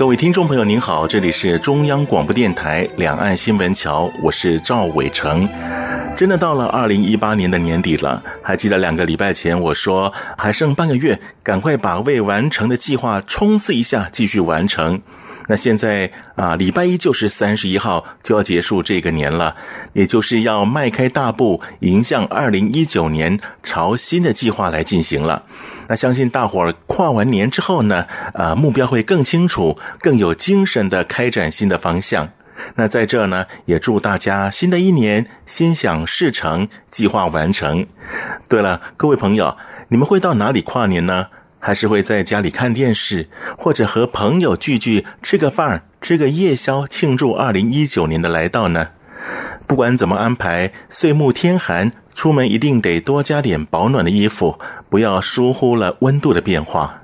各位听众朋友，您好，这里是中央广播电台两岸新闻桥，我是赵伟成。真的到了二零一八年的年底了，还记得两个礼拜前我说还剩半个月，赶快把未完成的计划冲刺一下，继续完成。那现在啊，礼拜一就是三十一号就要结束这个年了，也就是要迈开大步迎向二零一九年，朝新的计划来进行了。那相信大伙儿跨完年之后呢，啊，目标会更清楚，更有精神的开展新的方向。那在这呢，也祝大家新的一年心想事成，计划完成。对了，各位朋友，你们会到哪里跨年呢？还是会在家里看电视，或者和朋友聚聚吃个饭，吃个夜宵，庆祝二零一九年的来到呢？不管怎么安排，岁暮天寒，出门一定得多加点保暖的衣服，不要疏忽了温度的变化。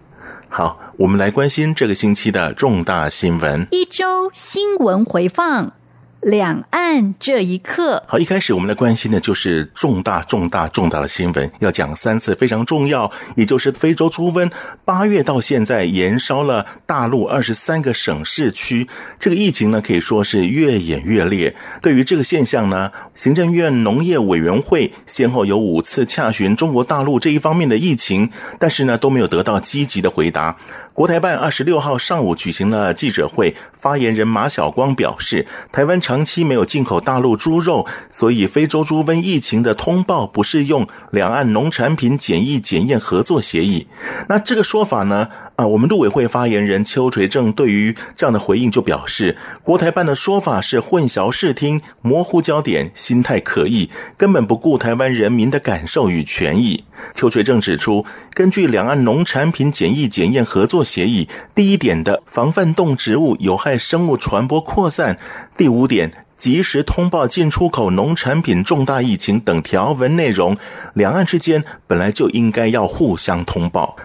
好。我们来关心这个星期的重大新闻。一周新闻回放。两岸这一刻，好，一开始我们来关心的就是重大、重大、重大的新闻，要讲三次，非常重要，也就是非洲猪瘟，八月到现在延烧了大陆二十三个省市区，这个疫情呢可以说是越演越烈。对于这个现象呢，行政院农业委员会先后有五次洽询中国大陆这一方面的疫情，但是呢都没有得到积极的回答。国台办二十六号上午举行了记者会，发言人马晓光表示，台湾长期没有进口大陆猪肉，所以非洲猪瘟疫情的通报不适用两岸农产品检疫检验合作协议。那这个说法呢？啊，我们陆委会发言人邱垂正对于这样的回应就表示，国台办的说法是混淆视听、模糊焦点、心态可疑，根本不顾台湾人民的感受与权益。邱垂正指出，根据两岸农产品检疫检验合作协议，第一点的防范动植物有害生物传播扩散，第五点及时通报进出口农产品重大疫情等条文内容，两岸之间本来就应该要互相通报。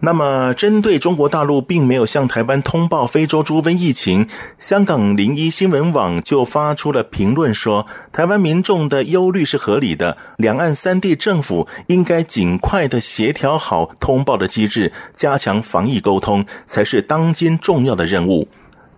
那么，针对中国大陆并没有向台湾通报非洲猪瘟疫情，香港零一新闻网就发出了评论说，台湾民众的忧虑是合理的，两岸三地政府应该尽快的协调好通报的机制，加强防疫沟通，才是当今重要的任务。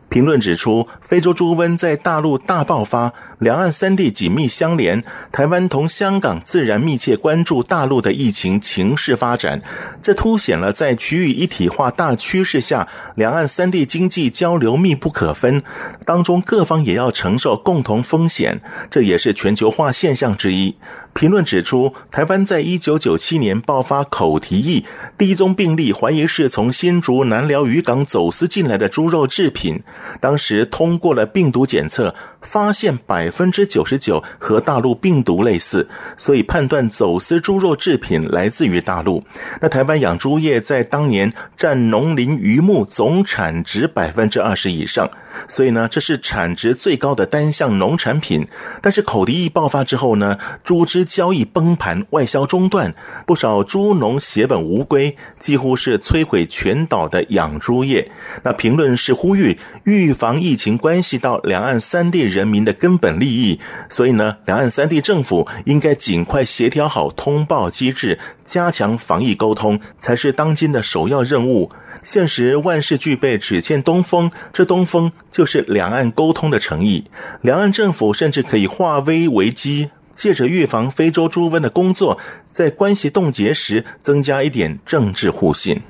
评论指出，非洲猪瘟在大陆大爆发，两岸三地紧密相连，台湾同香港自然密切关注大陆的疫情情势发展。这凸显了在区域一体化大趋势下，两岸三地经济交流密不可分，当中各方也要承受共同风险，这也是全球化现象之一。评论指出，台湾在一九九七年爆发口蹄疫，第一宗病例怀疑是从新竹南寮渔港走私进来的猪肉制品。当时通过了病毒检测，发现百分之九十九和大陆病毒类似，所以判断走私猪肉制品来自于大陆。那台湾养猪业在当年占农林渔牧总产值百分之二十以上，所以呢，这是产值最高的单项农产品。但是口蹄疫爆发之后呢，猪只交易崩盘，外销中断，不少猪农血本无归，几乎是摧毁全岛的养猪业。那评论是呼吁。预防疫情关系到两岸三地人民的根本利益，所以呢，两岸三地政府应该尽快协调好通报机制，加强防疫沟通，才是当今的首要任务。现实万事俱备，只欠东风。这东风就是两岸沟通的诚意。两岸政府甚至可以化危为机，借着预防非洲猪瘟的工作，在关系冻结时增加一点政治互信。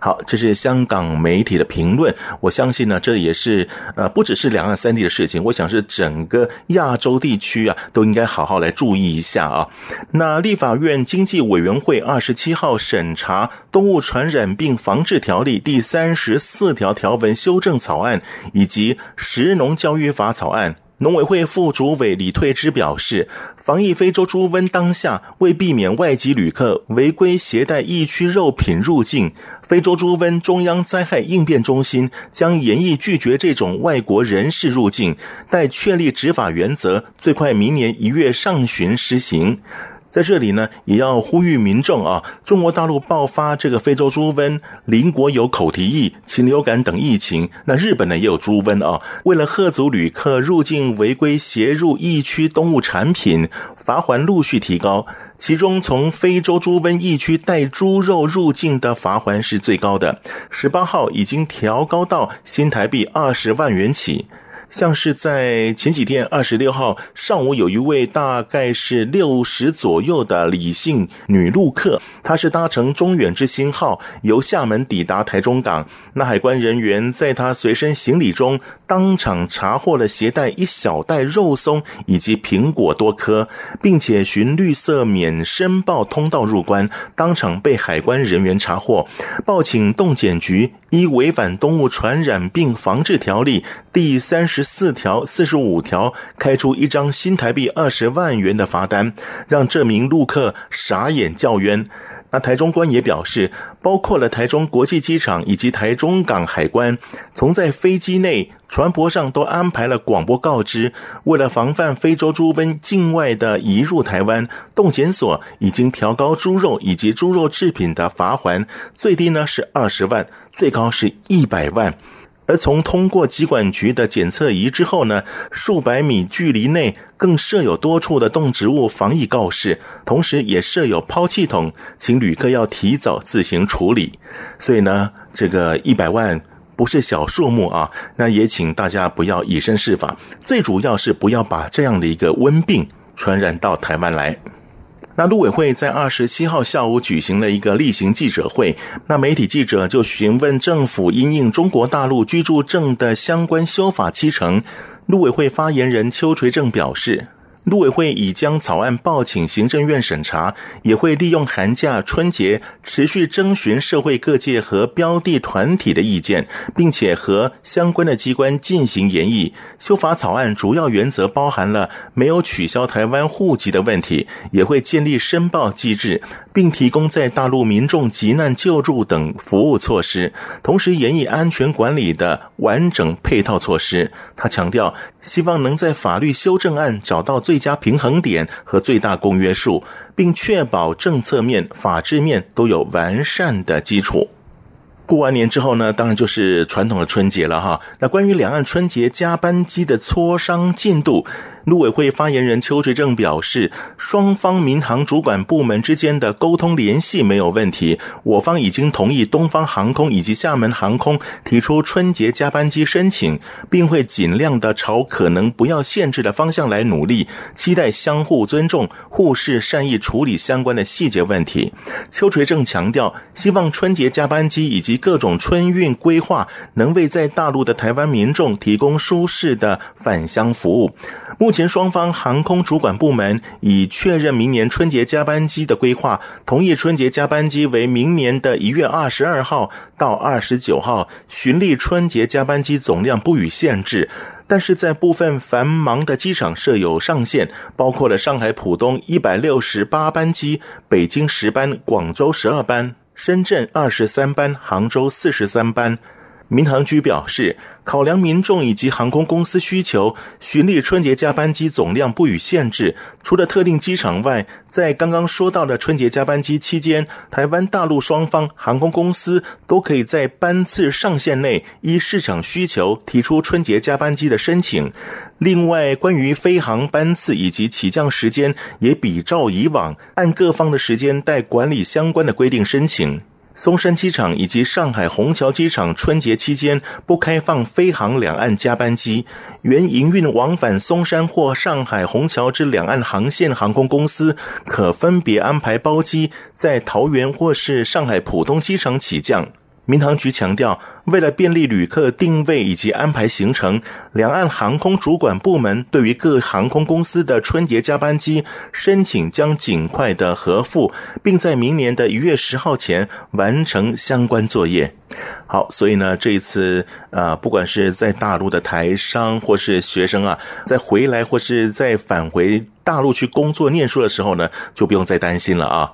好，这是香港媒体的评论。我相信呢，这也是呃，不只是两岸三地的事情。我想是整个亚洲地区啊，都应该好好来注意一下啊。那立法院经济委员会二十七号审查《动物传染病防治条例》第三十四条条文修正草案以及《食农教育法》草案。农委会副主委李退之表示，防疫非洲猪瘟当下，为避免外籍旅客违规携带疫区肉品入境，非洲猪瘟中央灾害应变中心将严议拒绝这种外国人士入境，待确立执法原则，最快明年一月上旬施行。在这里呢，也要呼吁民众啊，中国大陆爆发这个非洲猪瘟，邻国有口蹄疫、禽流感等疫情，那日本呢也有猪瘟啊。为了吓阻旅客入境违规携入疫区动物产品，罚锾陆续提高，其中从非洲猪瘟疫区带猪肉入境的罚锾是最高的，十八号已经调高到新台币二十万元起。像是在前几天，二十六号上午，有一位大概是六十左右的李姓女陆客，她是搭乘中远之星号由厦门抵达台中港。那海关人员在她随身行李中当场查获了携带一小袋肉松以及苹果多颗，并且循绿色免申报通道入关，当场被海关人员查获，报请动检局依违反动物传染病防治条例第三十。十四条、四十五条，开出一张新台币二十万元的罚单，让这名陆客傻眼叫冤。那台中关也表示，包括了台中国际机场以及台中港海关，从在飞机内、船舶上都安排了广播告知。为了防范非洲猪瘟境外的移入台湾，动检所已经调高猪肉以及猪肉制品的罚锾，最低呢是二十万，最高是一百万。而从通过疾管局的检测仪之后呢，数百米距离内更设有多处的动植物防疫告示，同时也设有抛弃桶，请旅客要提早自行处理。所以呢，这个一百万不是小数目啊，那也请大家不要以身试法，最主要是不要把这样的一个瘟病传染到台湾来。那陆委会在二十七号下午举行了一个例行记者会，那媒体记者就询问政府因应中国大陆居住证的相关修法七成，陆委会发言人邱垂正表示。陆委会已将草案报请行政院审查，也会利用寒假、春节持续征询社会各界和标的团体的意见，并且和相关的机关进行研议。修法草案主要原则包含了没有取消台湾户籍的问题，也会建立申报机制，并提供在大陆民众急难救助等服务措施，同时研议安全管理的完整配套措施。他强调，希望能在法律修正案找到最。最佳平衡点和最大公约数，并确保政策面、法制面都有完善的基础。过完年之后呢，当然就是传统的春节了哈。那关于两岸春节加班机的磋商进度，陆委会发言人邱垂正表示，双方民航主管部门之间的沟通联系没有问题。我方已经同意东方航空以及厦门航空提出春节加班机申请，并会尽量的朝可能不要限制的方向来努力，期待相互尊重、互视善意处理相关的细节问题。邱垂正强调，希望春节加班机以及各种春运规划能为在大陆的台湾民众提供舒适的返乡服务。目前前双方航空主管部门已确认明年春节加班机的规划，同意春节加班机为明年的一月二十二号到二十九号，循例春节加班机总量不予限制，但是在部分繁忙的机场设有上限，包括了上海浦东一百六十八班机、北京十班、广州十二班。深圳二十三班，杭州四十三班。民航局表示，考量民众以及航空公司需求，循例春节加班机总量不予限制。除了特定机场外，在刚刚说到的春节加班机期间，台湾大陆双方航空公司都可以在班次上限内，依市场需求提出春节加班机的申请。另外，关于飞航班次以及起降时间，也比照以往，按各方的时间待管理相关的规定申请。松山机场以及上海虹桥机场春节期间不开放飞航两岸加班机，原营运往返松山或上海虹桥之两岸航线航空公司可分别安排包机在桃园或是上海浦东机场起降。民航局强调，为了便利旅客定位以及安排行程，两岸航空主管部门对于各航空公司的春节加班机申请将尽快的核付，并在明年的一月十号前完成相关作业。好，所以呢，这一次啊、不管是在大陆的台商或是学生啊，在回来或是在返回大陆去工作念书的时候呢，就不用再担心了啊。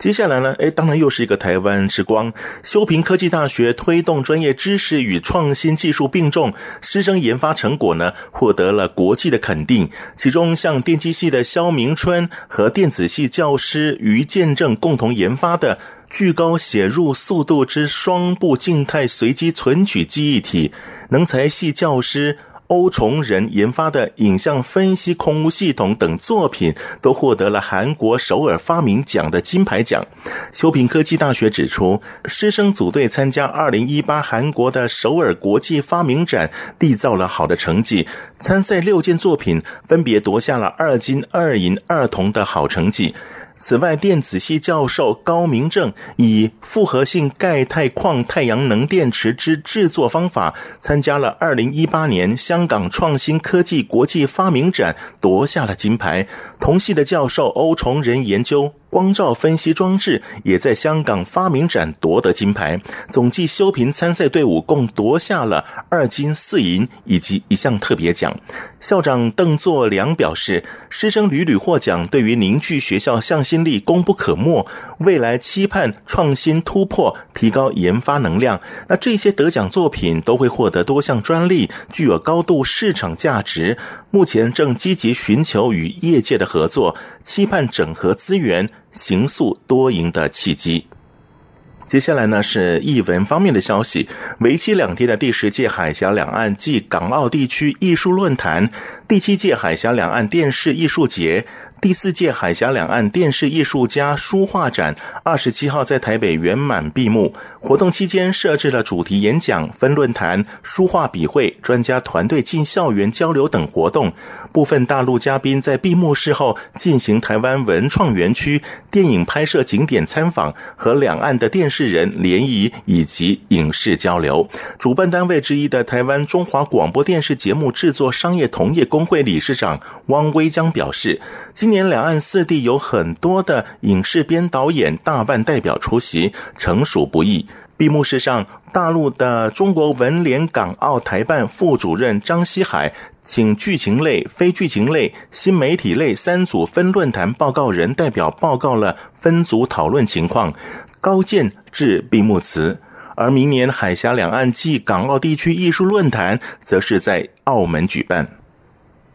接下来呢，诶，当然又是一个台湾之光。修平科技大学推动专业知识与创新技术并重，师生研发成果呢，获得了国际的肯定。其中，像电机系的萧明春和电子系教师于建正共同研发的巨高写入速度之双步静态随机存取记忆体，能材系教师。欧崇仁研发的影像分析空无系统等作品都获得了韩国首尔发明奖的金牌奖。修平科技大学指出，师生组队参加二零一八韩国的首尔国际发明展，缔造了好的成绩。参赛六件作品分别夺下了二金、二银、二铜的好成绩。此外，电子系教授高明正以复合性钙钛矿太阳能电池之制作方法，参加了二零一八年香港创新科技国际发明展，夺下了金牌。同系的教授欧崇仁研究。光照分析装置也在香港发明展夺得金牌，总计修平参赛队伍共夺下了二金四银以及一项特别奖。校长邓作良表示，师生屡屡获奖，对于凝聚学校向心力功不可没。未来期盼创新突破，提高研发能量。那这些得奖作品都会获得多项专利，具有高度市场价值。目前正积极寻求与业界的合作，期盼整合资源。形塑多赢的契机。接下来呢是译文方面的消息，为期两天的第十届海峡两岸暨港澳地区艺术论坛、第七届海峡两岸电视艺术节。第四届海峡两岸电视艺术家书画展二十七号在台北圆满闭幕。活动期间设置了主题演讲、分论坛、书画笔会、专家团队进校园交流等活动。部分大陆嘉宾在闭幕式后进行台湾文创园区电影拍摄景点参访和两岸的电视人联谊以及影视交流。主办单位之一的台湾中华广播电视节目制作商业同业公会理事长汪威江表示，今年两岸四地有很多的影视编导演、大腕代表出席，成属不易。闭幕式上，大陆的中国文联港澳台办副主任张希海，请剧情类、非剧情类、新媒体类三组分论坛报告人代表报告了分组讨论情况，高见致闭幕词。而明年海峡两岸暨港澳地区艺术论坛，则是在澳门举办。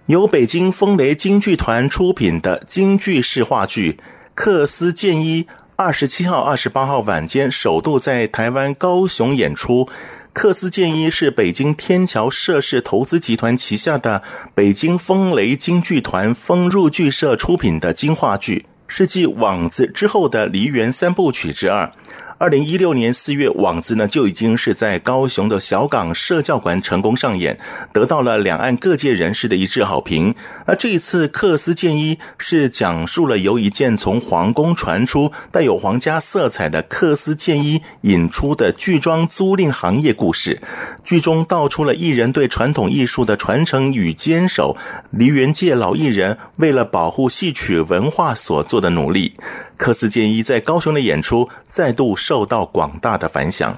由北京风雷京剧团出品的京剧式话剧《克斯剑一》，二十七号、二十八号晚间首度在台湾高雄演出。《克斯剑一》是北京天桥社氏投资集团旗下的北京风雷京剧团风入剧社出品的京话剧，是继《网子》之后的梨园三部曲之二。二零一六年四月，网子呢就已经是在高雄的小港社教馆成功上演，得到了两岸各界人士的一致好评。那这一次《克斯剑一》是讲述了由一件从皇宫传出带有皇家色彩的克斯剑一引出的剧装租赁行业故事。剧中道出了艺人对传统艺术的传承与坚守，梨园界老艺人为了保护戏曲文化所做的努力。克斯剑一在高雄的演出再度受到广大的反响。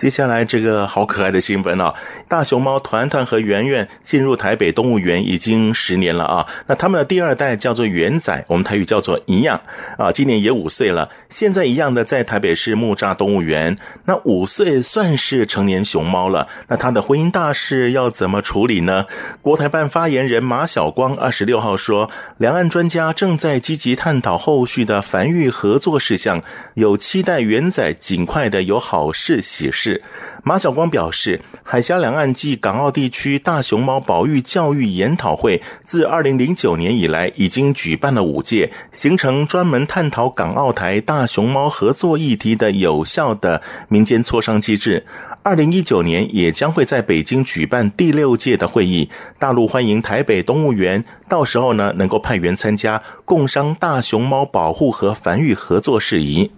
接下来这个好可爱的新闻啊！大熊猫团团和圆圆进入台北动物园已经十年了啊。那他们的第二代叫做圆仔，我们台语叫做一样啊，今年也五岁了。现在一样的在台北市木栅动物园，那五岁算是成年熊猫了。那他的婚姻大事要怎么处理呢？国台办发言人马晓光二十六号说，两岸专家正在积极探讨后续的繁育合作事项，有期待圆仔尽快的有好事喜事。马晓光表示，海峡两岸暨港澳地区大熊猫保育教育研讨会自二零零九年以来已经举办了五届，形成专门探讨港澳台大熊猫合作议题的有效的民间磋商机制。二零一九年也将会在北京举办第六届的会议，大陆欢迎台北动物园，到时候呢能够派员参加，共商大熊猫保护和繁育合作事宜。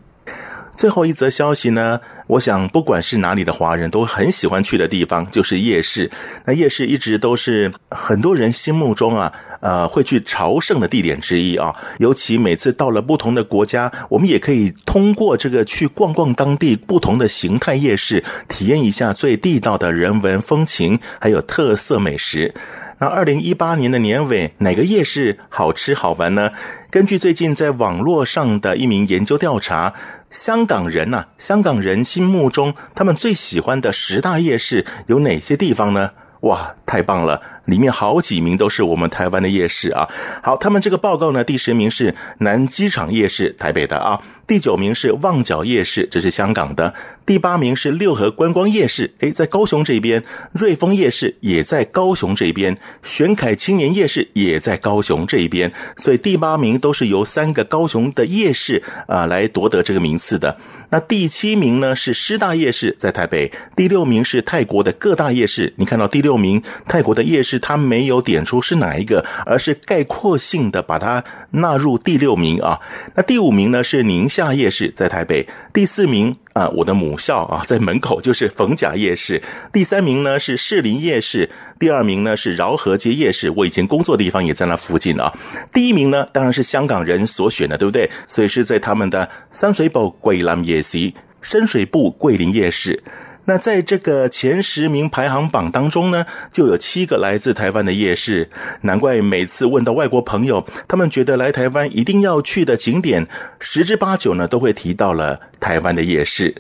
最后一则消息呢，我想不管是哪里的华人都很喜欢去的地方，就是夜市。那夜市一直都是很多人心目中啊，呃，会去朝圣的地点之一啊。尤其每次到了不同的国家，我们也可以通过这个去逛逛当地不同的形态夜市，体验一下最地道的人文风情，还有特色美食。那二零一八年的年尾，哪个夜市好吃好玩呢？根据最近在网络上的一名研究调查，香港人呐、香港人心目中他们最喜欢的十大夜市有哪些地方呢？哇，太棒了！里面好几名都是我们台湾的夜市啊。好，他们这个报告呢，第十名是南机场夜市，台北的啊。第九名是旺角夜市，这是香港的。第八名是六合观光夜市，诶，在高雄这边。瑞丰夜市也在高雄这边。玄凯青年夜市也在高雄这边。所以第八名都是由三个高雄的夜市啊来夺得这个名次的。那第七名呢是师大夜市，在台北。第六名是泰国的各大夜市。你看到第六名泰国的夜市。是他没有点出是哪一个，而是概括性的把它纳入第六名啊。那第五名呢是宁夏夜市，在台北。第四名啊，我的母校啊，在门口就是逢甲夜市。第三名呢是士林夜市，第二名呢是饶河街夜市，我以前工作的地方也在那附近啊。第一名呢当然是香港人所选的，对不对？所以是在他们的深水埗桂林夜市，深水埗桂林夜市。那在这个前十名排行榜当中呢，就有七个来自台湾的夜市。难怪每次问到外国朋友，他们觉得来台湾一定要去的景点，十之八九呢都会提到了台湾的夜市。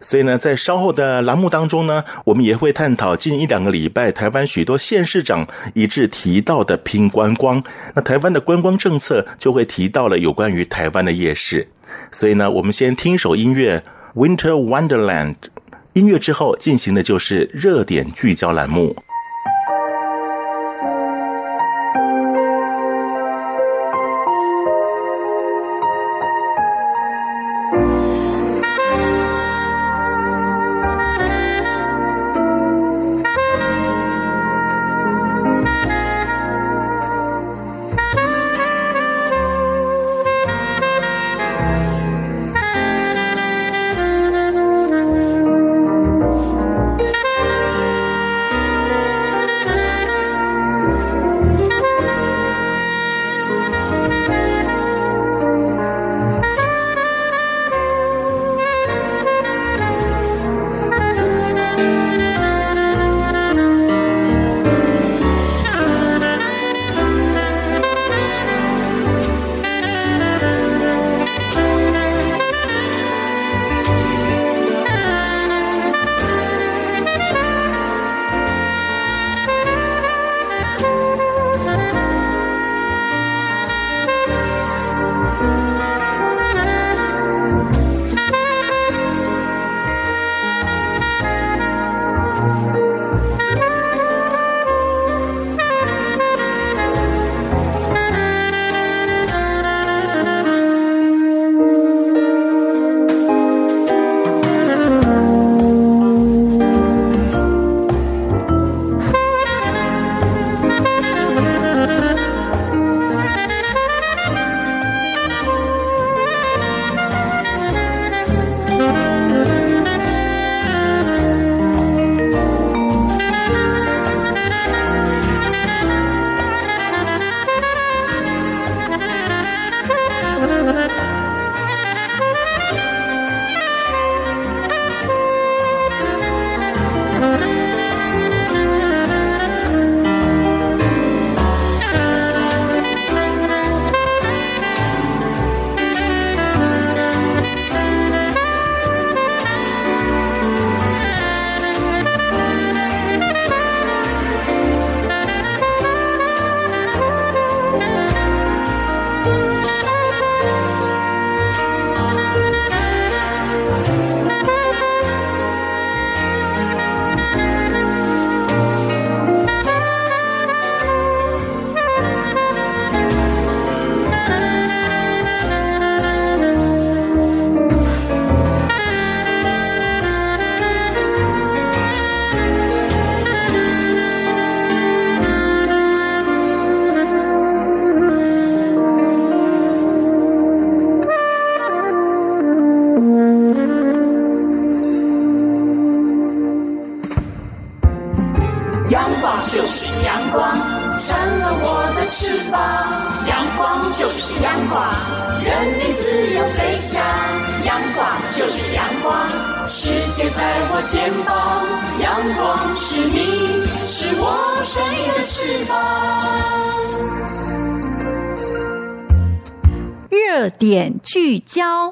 所以呢，在稍后的栏目当中呢，我们也会探讨近一两个礼拜台湾许多县市长一致提到的拼观光。那台湾的观光政策就会提到了有关于台湾的夜市。所以呢，我们先听一首音乐，《Winter Wonderland》。音乐之后进行的就是热点聚焦栏目。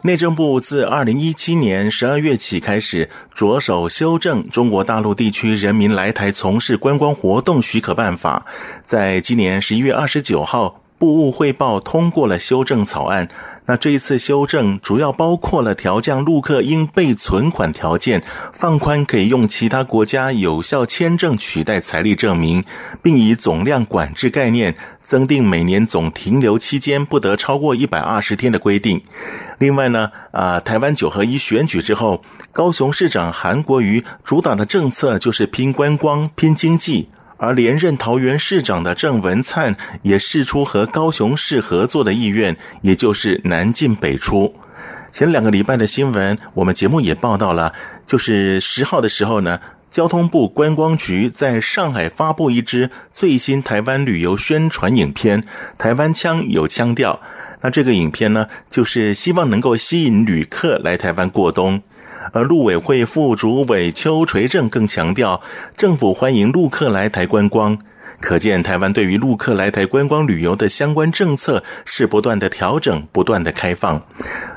内政部自二零一七年十二月起开始着手修正《中国大陆地区人民来台从事观光活动许可办法》，在今年十一月二十九号。部务汇报通过了修正草案。那这一次修正主要包括了调降陆客应备存款条件，放宽可以用其他国家有效签证取代财力证明，并以总量管制概念增订每年总停留期间不得超过一百二十天的规定。另外呢，啊，台湾九合一选举之后，高雄市长韩国瑜主导的政策就是拼观光、拼经济。而连任桃园市长的郑文灿也释出和高雄市合作的意愿，也就是南进北出。前两个礼拜的新闻，我们节目也报道了，就是十号的时候呢，交通部观光局在上海发布一支最新台湾旅游宣传影片，台湾腔有腔调。那这个影片呢，就是希望能够吸引旅客来台湾过冬。而陆委会副主委邱垂正更强调，政府欢迎陆客来台观光，可见台湾对于陆客来台观光旅游的相关政策是不断的调整、不断的开放。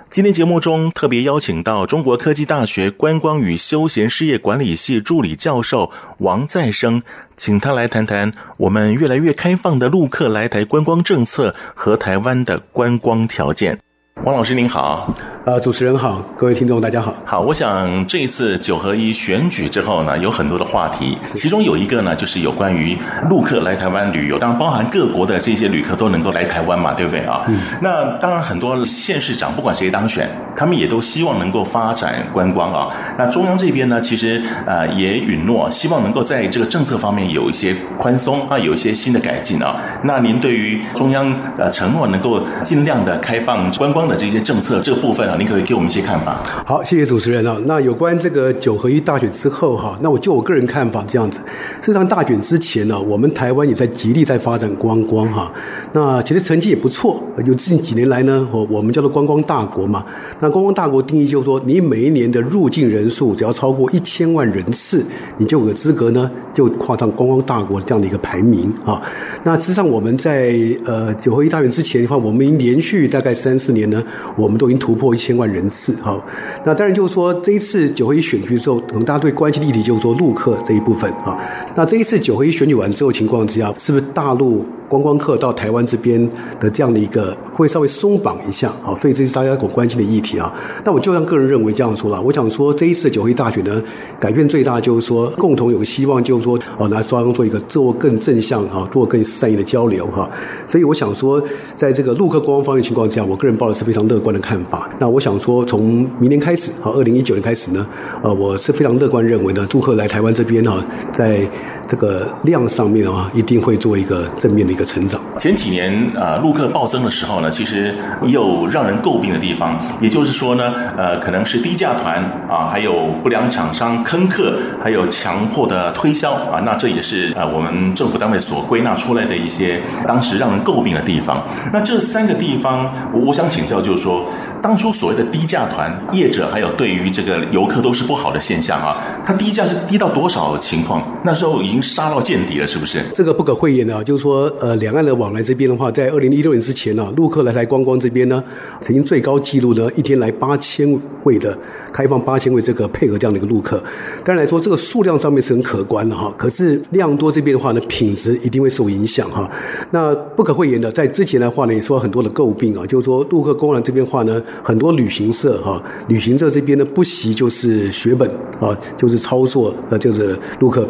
今天节目中特别邀请到中国科技大学观光与休闲事业管理系助理教授王再生，请他来谈谈我们越来越开放的陆客来台观光政策和台湾的观光条件。王老师您好。呃，主持人好，各位听众大家好。好，我想这一次九合一选举之后呢，有很多的话题，其中有一个呢，就是有关于陆客来台湾旅游，当然包含各国的这些旅客都能够来台湾嘛，对不对啊？嗯。那当然，很多县市长不管谁当选，他们也都希望能够发展观光啊。那中央这边呢，其实呃也允诺，希望能够在这个政策方面有一些宽松啊，有一些新的改进啊。那您对于中央呃承诺能够尽量的开放观光的这些政策这个部分啊，您可以给我们一些看法。好，谢谢主持人啊。那有关这个九合一大选之后哈，那我就我个人看法这样子。事实上，大选之前呢，我们台湾也在极力在发展观光哈。那其实成绩也不错，就近几年来呢，我我们叫做观光大国嘛。那观光大国定义就是说，你每一年的入境人数只要超过一千万人次，你就有资格呢，就跨上观光大国这样的一个排名啊。那实际上我们在呃九合一大选之前的话，我们已经连续大概三四年呢，我们都已经突破一千万人次，哈，那当然就是说，这一次九合一选举之后，可能大家最关心的议题就是说陆客这一部分啊。那这一次九合一选举完之后情况之下，是不是大陆观光客到台湾这边的这样的一个会稍微松绑一下？啊，所以这是大家所关心的议题啊。但我就像个人认为这样说了，我想说这一次的九合一大选呢，改变最大就是说，共同有个希望就是说，哦，来双方做一个做更正向哈，做更善意的交流哈。所以我想说，在这个陆客观光方面情况之下，我个人抱的是非常乐观的看法。那我想说。从明年开始，啊，二零一九年开始呢，呃，我是非常乐观认为呢，陆客来台湾这边哈，在这个量上面啊，一定会做一个正面的一个成长。前几年啊，陆客暴增的时候呢，其实也有让人诟病的地方，也就是说呢，呃，可能是低价团啊，还有不良厂商坑客，还有强迫的推销啊，那这也是呃我们政府单位所归纳出来的一些当时让人诟病的地方。那这三个地方，我我想请教，就是说，当初所谓的低低价团业者还有对于这个游客都是不好的现象啊，它低价是低到多少情况？那时候已经杀到见底了，是不是？这个不可讳言的啊，就是说，呃，两岸的往来这边的话，在二零一六年之前呢，陆客来台观光这边呢，曾经最高纪录呢，一天来八千位的开放八千位这个配合这样的一个陆客。当然来说，这个数量上面是很可观的哈，可是量多这边的话呢，品质一定会受影响哈。那不可讳言的，在之前的话呢，也说很多的诟病啊，就是说陆客公园这边话呢，很多旅行。社哈，旅行社这边呢，不惜就是血本啊，就是操作呃，就是陆客，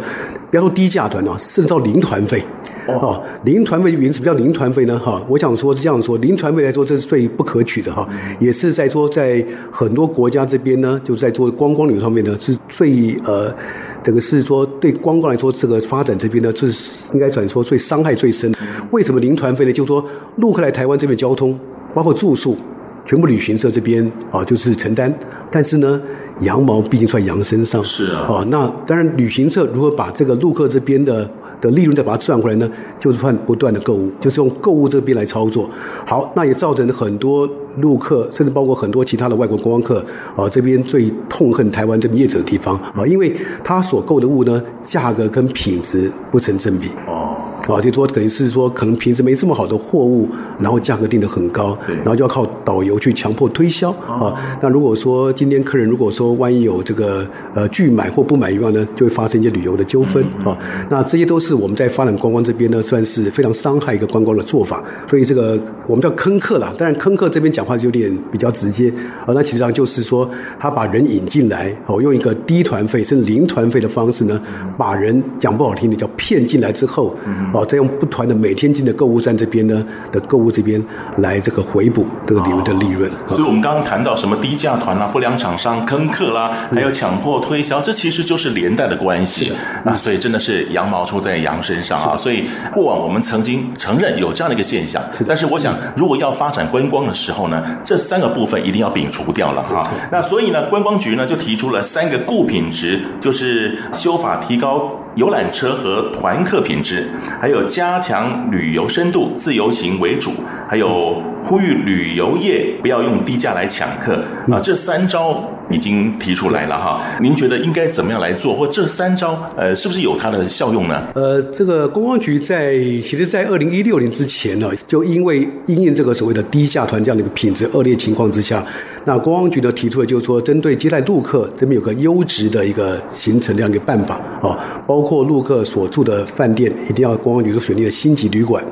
不要说低价团啊，甚至到零团费哦，零团费原因什么叫零团费呢？哈，我想说是这样说，零团费来说，这是最不可取的哈，也是在说在很多国家这边呢，就在做观光旅游方面呢，是最呃，这个是说对观光来说，这个发展这边呢，是应该算说最伤害最深。为什么零团费呢？就是说陆客来台湾这边交通，包括住宿。全部旅行社这边啊，就是承担，但是呢，羊毛毕竟在羊身上，是啊，哦，那当然，旅行社如何把这个陆客这边的的利润再把它赚回来呢？就是换不断的购物，就是用购物这边来操作。好，那也造成了很多陆客，甚至包括很多其他的外国观光客啊，这边最痛恨台湾这边业者的地方啊，因为他所购的物呢，价格跟品质不成正比。哦。啊，就说等于是说，可能平时没这么好的货物，然后价格定得很高，然后就要靠导游去强迫推销啊。那如果说今天客人如果说万一有这个呃拒买或不买的话呢，就会发生一些旅游的纠纷啊。那这些都是我们在发展观光这边呢，算是非常伤害一个观光的做法。所以这个我们叫坑客啦。当然坑客这边讲话就有点比较直接啊。那其实上就是说，他把人引进来哦，用一个低团费甚至零团费的方式呢，把人讲不好听的叫骗进来之后。哦，再用不团的每天进的购物站这边呢的购物这边来这个回补这个里面的利润。哦，所以我们刚刚谈到什么低价团啦、不良厂商坑客啦，还有强迫推销，这其实就是连带的关系。那所以真的是羊毛出在羊身上啊。所以过往我们曾经承认有这样的一个现象，是。但是我想，如果要发展观光的时候呢，这三个部分一定要摒除掉了哈。那所以呢，观光局呢就提出了三个固品质，就是修法提高。游览车和团客品质，还有加强旅游深度，自由行为主，还有呼吁旅游业不要用低价来抢客啊，这三招。已经提出来了哈，您觉得应该怎么样来做？或这三招，呃，是不是有它的效用呢？呃，这个公安局在其实，在二零一六年之前呢，就因为因应这个所谓的低价团这样的一个品质恶劣情况之下，那公安局呢提出了就是说，针对接待陆客这边有个优质的一个行程这样一个办法啊，包括陆客所住的饭店一定要公安局所选定的星级旅馆。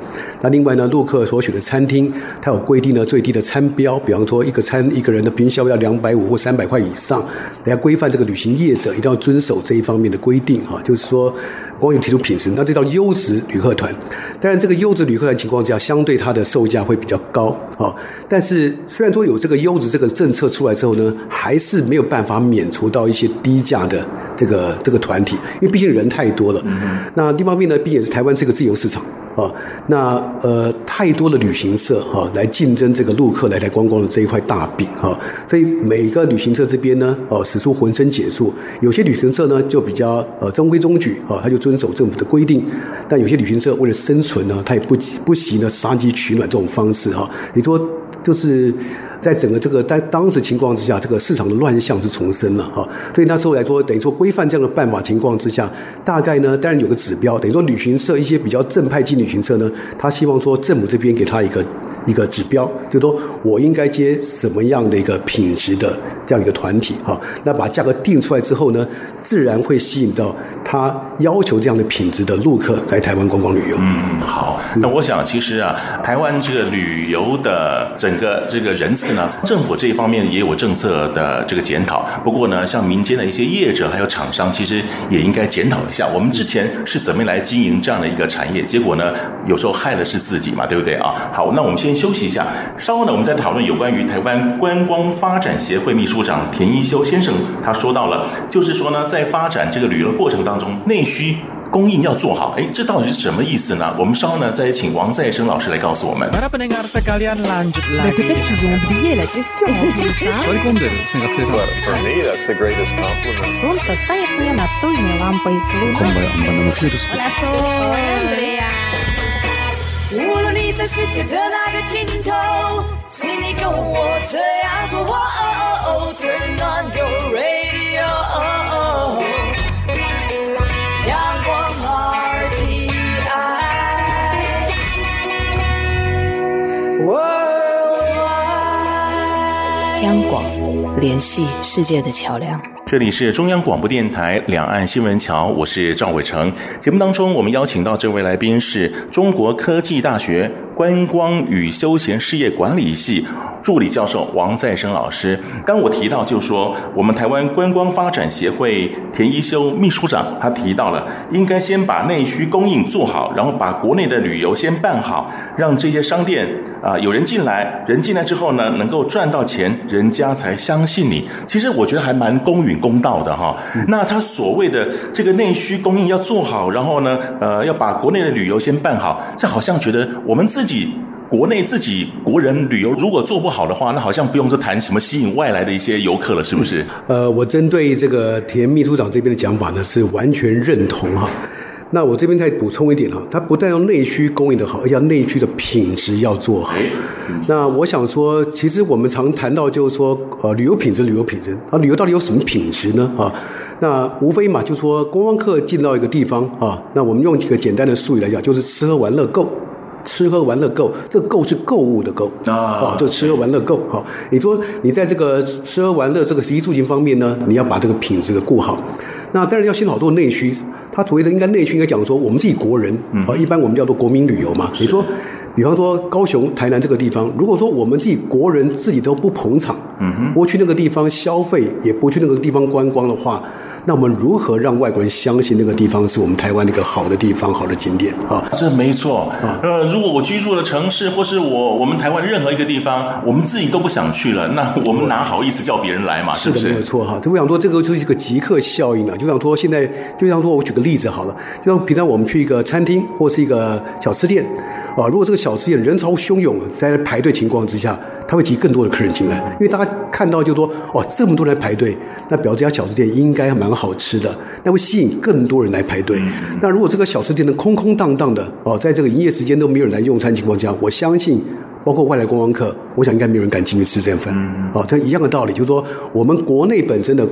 那另外呢，陆客所选的餐厅，它有规定的最低的餐标，比方说一个餐一个人的平均消费要两百五或三百块以以上，来规范这个旅行业者一定要遵守这一方面的规定哈，就是说，光有提出品质，那这叫优质旅客团。当然，这个优质旅客团情况下，相对它的售价会比较高啊。但是，虽然说有这个优质这个政策出来之后呢，还是没有办法免除到一些低价的这个这个团体，因为毕竟人太多了。那另一方面呢，毕竟也是台湾是个自由市场啊。那呃，太多的旅行社哈来竞争这个陆客来来观光的这一块大饼哈，所以每个旅行社这边呢，哦，使出浑身解数。有些旅行社呢就比较呃中规中矩啊，他就遵守政府的规定。但有些旅行社为了生存呢，他也不不惜呢杀鸡取卵这种方式哈。你说就是。在整个这个在当时情况之下，这个市场的乱象是重生了哈，所以那时候来说，等于说规范这样的办法情况之下，大概呢，当然有个指标，等于说旅行社一些比较正派级旅行社呢，他希望说政府这边给他一个。一个指标，就是说我应该接什么样的一个品质的这样一个团体哈，那把价格定出来之后呢，自然会吸引到他要求这样的品质的陆客来台湾观光旅游。嗯，好，那我想其实啊，台湾这个旅游的整个这个人次呢，政府这一方面也有政策的这个检讨。不过呢，像民间的一些业者还有厂商，其实也应该检讨一下，我们之前是怎么来经营这样的一个产业，结果呢，有时候害的是自己嘛，对不对啊？好，那我们先。先休息一下，稍后呢，我们再讨论有关于台湾观光发展协会秘书长田一修先生，他说到了，就是说呢，在发展这个旅游过程当中，内需供应要做好，哎，这到底是什么意思呢？我们稍后呢，再请王再生老师来告诉我们。在世界的那个尽头，请你跟我这样做。Turn on your radio，阳光 RTI Worldwide，央广联系世界的桥梁。这里是中央广播电台两岸新闻桥，我是赵伟成。节目当中，我们邀请到这位来宾是中国科技大学观光与休闲事业管理系助理教授王再生老师。刚我提到，就说我们台湾观光发展协会田一修秘书长他提到了，应该先把内需供应做好，然后把国内的旅游先办好，让这些商店啊、有人进来，人进来之后呢，能够赚到钱，人家才相信你。其实我觉得还蛮公允。公道的哈，那他所谓的这个内需供应要做好，然后呢，呃，要把国内的旅游先办好，这好像觉得我们自己国内自己国人旅游如果做不好的话，那好像不用说谈什么吸引外来的一些游客了，是不是？呃，我针对这个田秘书长这边的讲法呢，是完全认同哈。那我这边再补充一点哈，它不但要内需供应的好，而且要内需的品质要做好。那我想说，其实我们常谈到就是说，呃，旅游品质，旅游品质，啊，旅游到底有什么品质呢？啊，那无非嘛，就是说观光客进到一个地方啊，那我们用几个简单的术语来讲，就是吃喝玩乐够。吃喝玩乐够，这个够是购物的够啊，这个吃喝玩乐够。好，你说你在这个吃喝玩乐这个食衣住行方面呢，你要把这个品质给顾好。那当然要先好做内需，他所谓的应该内需应该讲说，我们自己国人啊，一般我们叫做国民旅游嘛。你说，比方说高雄、台南这个地方，如果说我们自己国人自己都不捧场，嗯哼，不去那个地方消费，也不去那个地方观光的话。那我们如何让外国人相信那个地方是我们台湾的一个好的地方、好的景点啊？这没错啊。呃，如果我居住的城市或是我我们台湾任何一个地方，我们自己都不想去了，那我们哪好意思叫别人来嘛？是不是？是的，没有错哈。这我想说，这个就是一个极客效应啊。就想说，现在就像说我举个例子好了，就像平常我们去一个餐厅或是一个小吃店啊，如果这个小吃店人潮汹涌，在排队情况之下。他会集更多的客人进来，因为大家看到就说哦，这么多人来排队，那表示这家小吃店应该蛮好吃的，那会吸引更多人来排队。那如果这个小吃店呢空空荡荡的哦，在这个营业时间都没有人来用餐情况下，我相信包括外来观光客，我想应该没有人敢进去吃这饭。哦，这一样的道理，就是说我们国内本身的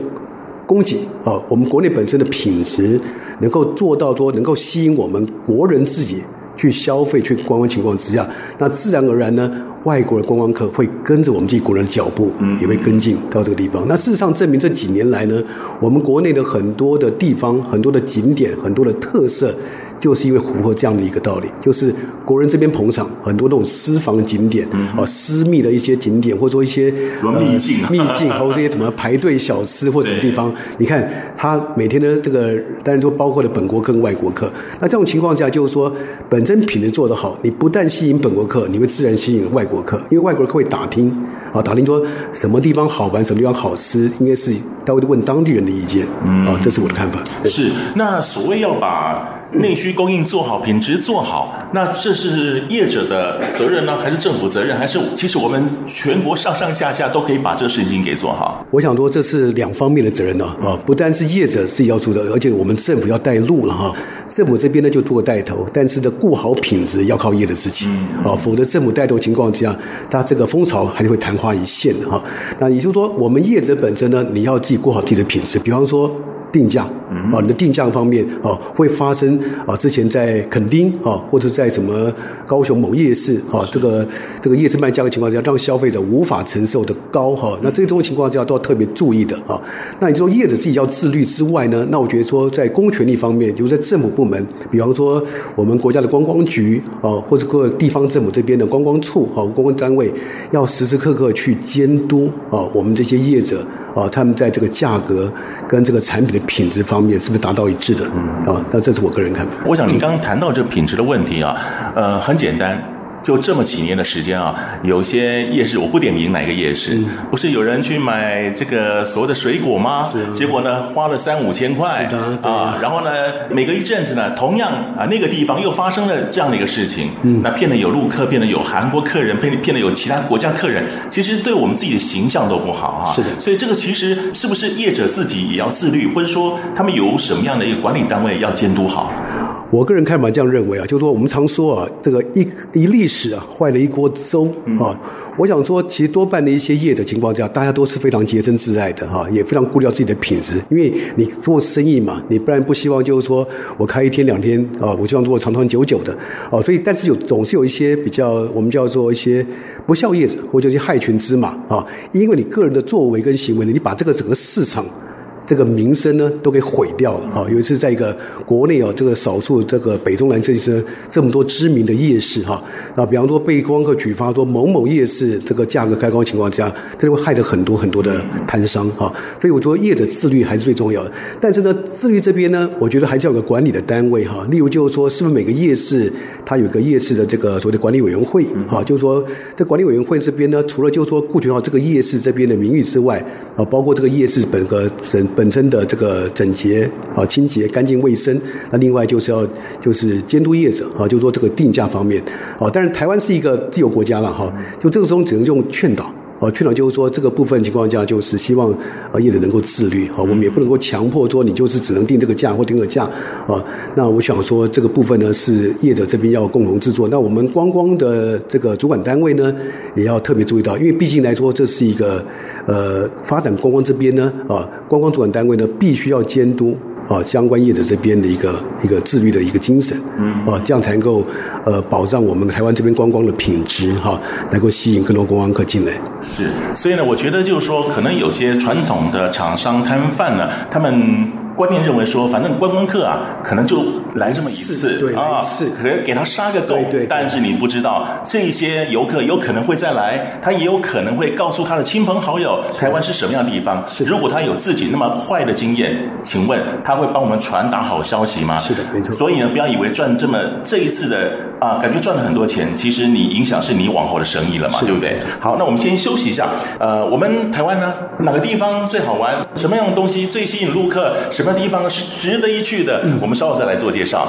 供给哦，我们国内本身的品质能够做到说能够吸引我们国人自己去消费去观光情况之下，那自然而然呢。外国的观光客会跟着我们自己国人的脚步，也会跟进到这个地方。那事实上证明这几年来呢，我们国内的很多的地方、很多的景点、很多的特色。就是因为符合这样的一个道理，就是国人这边捧场，很多那种私房景点，嗯、啊，私密的一些景点，或者说一些什么秘境、啊、秘境，还有这些什么排队小吃或者什么地方，你看他每天的这个，当然都包括了本国客跟外国客。那这种情况下，就是说本身品质做得好，你不但吸引本国客，你会自然吸引外国客，因为外国客会打听，啊，打听说什么地方好玩，什么地方好吃，应该是他会问当地人的意见，啊，这是我的看法。是，那所谓要把。内需供应做好，品质做好，那这是业者的责任呢，还是政府责任，还是其实我们全国上上下下都可以把这个事情给做好？我想说，这是两方面的责任呢，啊，不单是业者自己要做的，而且我们政府要带路了哈。政府这边呢就做个带头，但是呢，顾好品质要靠业者自己啊，否则政府带头情况之下，它这个风潮还是会昙花一现的哈。那也就是说，我们业者本身呢，你要自己顾好自己的品质，比方说。定价啊，你的定价方面啊，会发生啊，之前在垦丁啊，或者在什么高雄某夜市啊，这个这个夜市卖价的情况下，让消费者无法承受的高哈，那这种情况下都要特别注意的啊。那你说业者自己要自律之外呢，那我觉得说在公权力方面，比如在政府部门，比方说我们国家的观光局啊，或者各地方政府这边的观光处啊，观光单位，要时时刻刻去监督啊，我们这些业者啊，他们在这个价格跟这个产品的。品质方面是不是达到一致的？嗯，啊，那这是我个人看法。我想您刚刚谈到这个品质的问题啊，呃，很简单。就这么几年的时间啊，有些夜市我不点名哪个夜市，嗯、不是有人去买这个所谓的水果吗？是、啊，结果呢花了三五千块，是的，啊，然后呢每隔一阵子呢，同样啊那个地方又发生了这样的一个事情，嗯，那骗了有陆客，骗了有韩国客人，骗骗了有其他国家客人，其实对我们自己的形象都不好啊。是的，所以这个其实是不是业者自己也要自律，或者说他们有什么样的一个管理单位要监督好？我个人看法这样认为啊，就是说我们常说啊，这个一一历史啊，坏了一锅粥啊。我想说，其实多半的一些业者情况下，大家都是非常洁身自爱的哈，也非常顾虑自己的品质。因为你做生意嘛，你不然不希望就是说我开一天两天啊，我希望做长长久久的哦。所以，但是有总是有一些比较，我们叫做一些不孝业者或者一些害群之马啊。因为你个人的作为跟行为呢，你把这个整个市场。这个名声呢，都给毁掉了哈。有一次，在一个国内啊，这个少数这个北中南这些这么多知名的夜市哈，啊，比方说被光客举发说某某夜市这个价格开高情况下，这会害得很多很多的摊商哈。所以我觉得业者自律还是最重要的。但是呢，自律这边呢，我觉得还是要个管理的单位哈。例如就是说，是不是每个夜市它有个夜市的这个所谓的管理委员会啊？就是说，这管理委员会这边呢，除了就是说顾全好这个夜市这边的名誉之外啊，包括这个夜市本个整。本身的这个整洁啊、清洁、干净、卫生。那另外就是要就是监督业者啊，就是说这个定价方面啊。但是台湾是一个自由国家了哈，就这个时候只能用劝导。哦，劝导就是说，这个部分情况下，就是希望呃业者能够自律。好，我们也不能够强迫说你就是只能定这个价或定个价。啊，那我想说，这个部分呢是业者这边要共同制作。那我们观光的这个主管单位呢，也要特别注意到，因为毕竟来说，这是一个呃发展观光这边呢，啊，观光主管单位呢必须要监督。啊，相关业者这边的一个一个自律的一个精神，嗯，啊，这样才能够呃保障我们台湾这边观光的品质哈，能够吸引更多观光客进来。是，所以呢，我觉得就是说，可能有些传统的厂商摊贩呢，他们。观念认为说，反正观光客啊，可能就来这么一次，对，啊，一次可能给他杀个狗，对，对，对，但是你不知道，这些游客有可能会再来，他也有可能会告诉他的亲朋好友，台湾是什么样的地方。是，如果他有自己那么快的经验，请问他会帮我们传达好消息吗？是的，没错。所以呢，不要以为赚这么这一次的啊，感觉赚了很多钱，其实你影响是你往后的生意了嘛，对不对？好，那我们先休息一下。呃，我们台湾呢，哪个地方最好玩？什么样的东西最吸引陆客？什么地方是？值得一去的，我们稍后再来做介绍。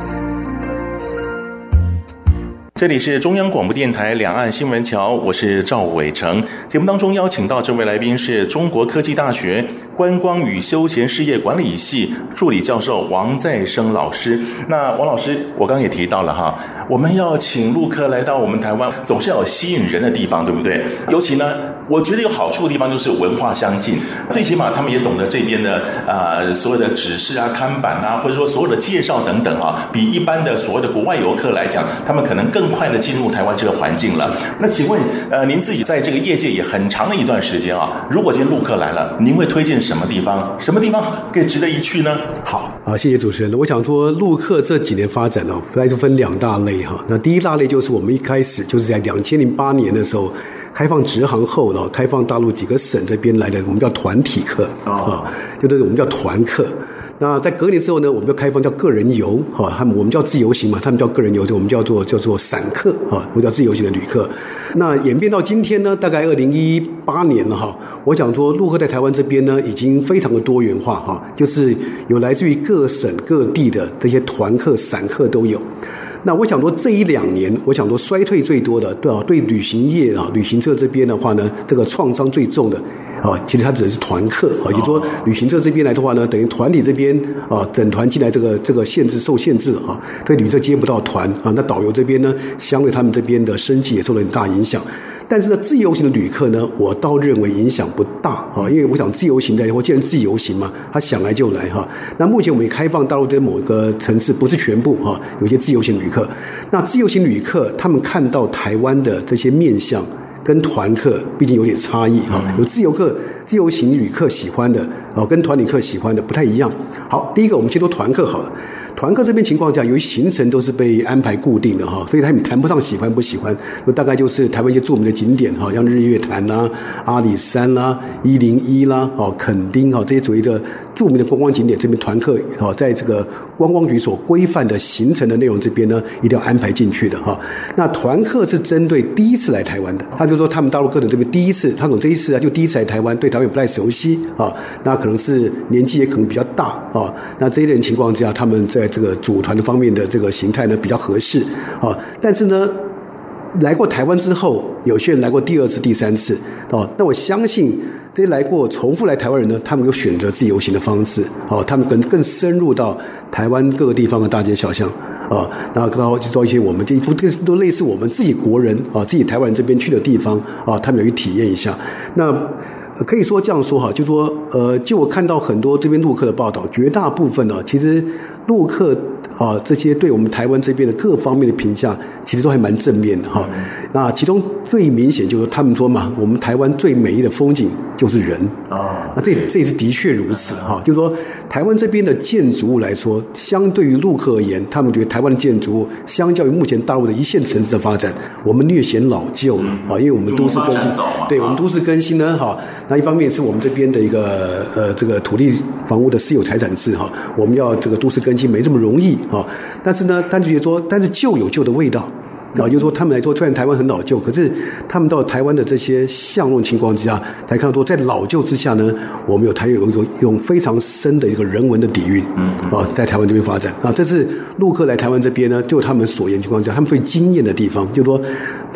这里是中央广播电台两岸新闻桥，我是赵伟成。节目当中邀请到这位来宾是中国科技大学观光与休闲事业管理系助理教授王再生老师。那王老师，我刚也提到了哈，我们要请陆客来到我们台湾，总是要有吸引人的地方，对不对？尤其呢，我觉得有好处的地方就是文化相近，最起码他们也懂得这边的啊、呃、所有的指示啊、看板啊，或者说所有的介绍等等啊，比一般的所谓的国外游客来讲，他们可能更。快的进入台湾这个环境了。那请问，呃，您自己在这个业界也很长的一段时间啊。如果今天陆客来了，您会推荐什么地方？什么地方更值得一去呢？好啊，谢谢主持人。我想说，陆客这几年发展呢，大概就分两大类哈。那第一大类就是我们一开始就是在两千零八年的时候开放直航后呢，开放大陆几个省这边来的，我们叫团体客啊，就是我们叫团客。那在隔年之后呢，我们就开放叫个人游，哈，他们我们叫自由行嘛，他们叫个人游，就我们叫做叫做散客，哈，我叫自由行的旅客。那演变到今天呢，大概二零一八年了哈，我想说陆客在台湾这边呢，已经非常的多元化哈，就是有来自于各省各地的这些团客、散客都有。那我想说，这一两年，我想说衰退最多的，对啊，对旅行业啊，旅行社这边的话呢，这个创伤最重的啊，其实它指的是团客啊，也就是说旅行社这边来的话呢，等于团体这边啊，整团进来这个这个限制受限制啊，对旅行社接不到团啊，那导游这边呢，相对他们这边的生计也受了很大影响。但是呢，自由行的旅客呢，我倒认为影响不大啊，因为我想自由行的，我既然自由行嘛，他想来就来哈。那目前我们也开放大陆的某一个城市，不是全部哈，有些自由行旅客。那自由行旅客他们看到台湾的这些面相，跟团客毕竟有点差异哈。有自由客、自由行旅客喜欢的哦，跟团旅客喜欢的不太一样。好，第一个我们先说团客好了。团客这边情况下，由于行程都是被安排固定的哈，所以他们谈不上喜欢不喜欢，大概就是台湾一些著名的景点哈，像日月潭啦、阿里山啦、一零一啦、哦垦丁哈这些所谓的著名的观光景点，这边团客哦，在这个观光局所规范的行程的内容这边呢，一定要安排进去的哈。那团客是针对第一次来台湾的，他就说他们大陆客的这边第一次，他从这一次啊就第一次来台湾，对台湾也不太熟悉啊，那可能是年纪也可能比较大啊，那这一类情况之下，他们在这个组团的方面的这个形态呢，比较合适啊，但是呢，来过台湾之后，有些人来过第二次、第三次哦，那我相信这些来过重复来台湾人呢，他们有选择自由行的方式哦，他们可能更深入到台湾各个地方的大街小巷啊，然后然后去做一些我们这都都类似我们自己国人啊，自己台湾人这边去的地方啊，他们有去体验一下那。可以说这样说哈，就说呃，就我看到很多这边陆客的报道，绝大部分呢，其实陆客啊，这些对我们台湾这边的各方面的评价，其实都还蛮正面的哈。那其中最明显就是他们说嘛，我们台湾最美丽的风景就是人啊。那这这也是的确如此哈。就是说，台湾这边的建筑物来说，相对于陆客而言，他们觉得台湾的建筑物相较于目前大陆的一线城市的发展，我们略显老旧了啊。因为我们都市更新，对我们都市更新呢哈。那一方面是我们这边的一个呃这个土地房屋的私有财产制哈，我们要这个都市更新没这么容易。啊，但是呢，单纯就说，但是旧有旧的味道，啊，就是说他们来说，虽然台湾很老旧，可是他们到台湾的这些巷弄情况之下，才看到说，在老旧之下呢，我们有台有一种一种非常深的一个人文的底蕴，嗯，啊，在台湾这边发展啊，这是陆客来台湾这边呢，就他们所言情况下，他们最惊艳的地方，就是说。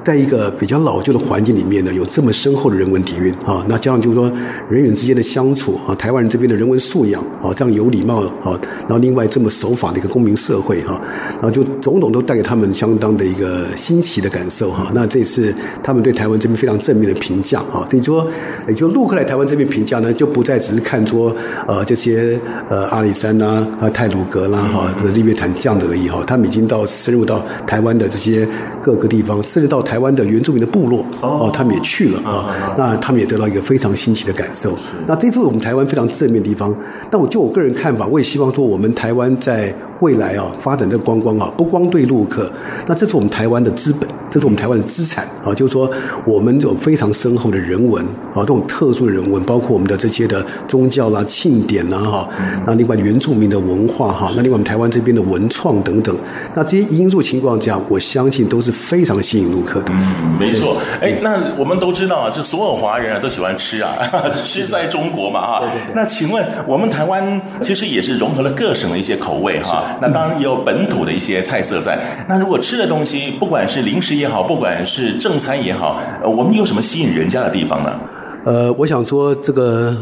在一个比较老旧的环境里面呢，有这么深厚的人文底蕴啊，那加上就是说人与人之间的相处啊，台湾人这边的人文素养啊，这样有礼貌啊，然后另外这么守法的一个公民社会哈，然后就种种都带给他们相当的一个新奇的感受哈。那这次他们对台湾这边非常正面的评价啊，所以说也就陆客来台湾这边评价呢，就不再只是看说呃这些呃阿里山呐啊太鲁阁啦哈日月潭这样的而已哈，他们已经到深入到台湾的这些各个地方，甚至到台。台湾的原住民的部落哦，他们也去了啊，那他们也得到一个非常新奇的感受。那这是我们台湾非常正面的地方。那我就我个人看法，我也希望说，我们台湾在未来啊发展这个观光啊，不光对陆客，那这是我们台湾的资本，这是我们台湾的资产啊。就是说，我们有非常深厚的人文啊，这种特殊的人文，包括我们的这些的宗教啦、庆典啦哈，那另外原住民的文化哈，那另外我们台湾这边的文创等等，那这些因素情况下，我相信都是非常吸引陆客。嗯，没错。哎，那我们都知道啊，就所有华人啊都喜欢吃啊，吃在中国嘛啊。对对对。那请问，我们台湾其实也是融合了各省的一些口味哈。那当然也有本土的一些菜色在。那如果吃的东西，不管是零食也好，不管是正餐也好，呃我们有什么吸引人家的地方呢？呃，我想说这个。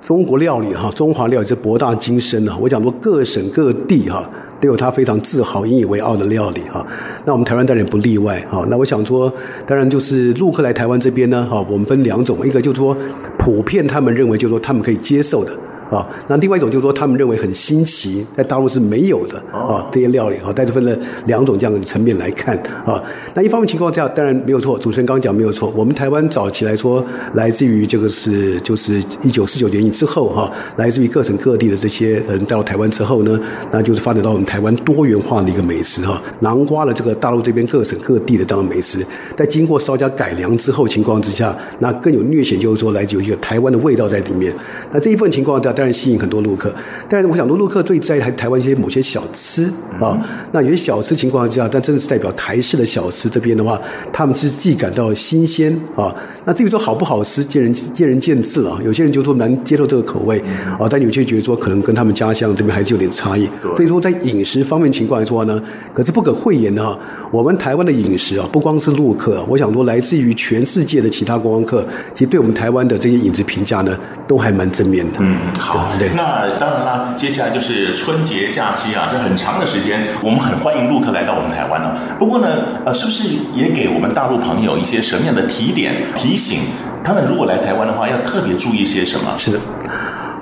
中国料理哈，中华料理是博大精深的。我讲说各省各地哈都有他非常自豪、引以为傲的料理哈。那我们台湾当然不例外哈。那我想说，当然就是陆客来台湾这边呢哈，我们分两种，一个就是说普遍他们认为就是说他们可以接受的。啊，那另外一种就是说，他们认为很新奇，在大陆是没有的啊，这些料理啊，大家分了两种这样的层面来看啊。那一方面情况下，当然没有错，主持人刚刚讲没有错。我们台湾早期来说，来自于这个是就是一九四九年之后哈，来自于各省各地的这些人到台湾之后呢，那就是发展到我们台湾多元化的一个美食哈，囊括了这个大陆这边各省各地的这样的美食，在经过稍加改良之后情况之下，那更有略显就是说来自于一个台湾的味道在里面。那这一部分情况下。当然吸引很多陆客，但是我想说，陆客最在意台台湾一些某些小吃啊。那有些小吃情况下，但真的是代表台式的小吃这边的话，他们是既感到新鲜啊。那至于说好不好吃，见仁见仁见智啊。有些人就说难接受这个口味啊，但有些觉得说可能跟他们家乡这边还是有点差异。所以说在饮食方面情况来说呢，可是不可讳言的哈，我们台湾的饮食啊，不光是陆客，我想说来自于全世界的其他观光客，其实对我们台湾的这些饮食评价呢，都还蛮正面的。嗯。好，对，那当然啦，接下来就是春节假期啊，这很长的时间，我们很欢迎陆客来到我们台湾了。不过呢，呃，是不是也给我们大陆朋友一些什么样的提点、提醒？他们如果来台湾的话，要特别注意些什么？是的。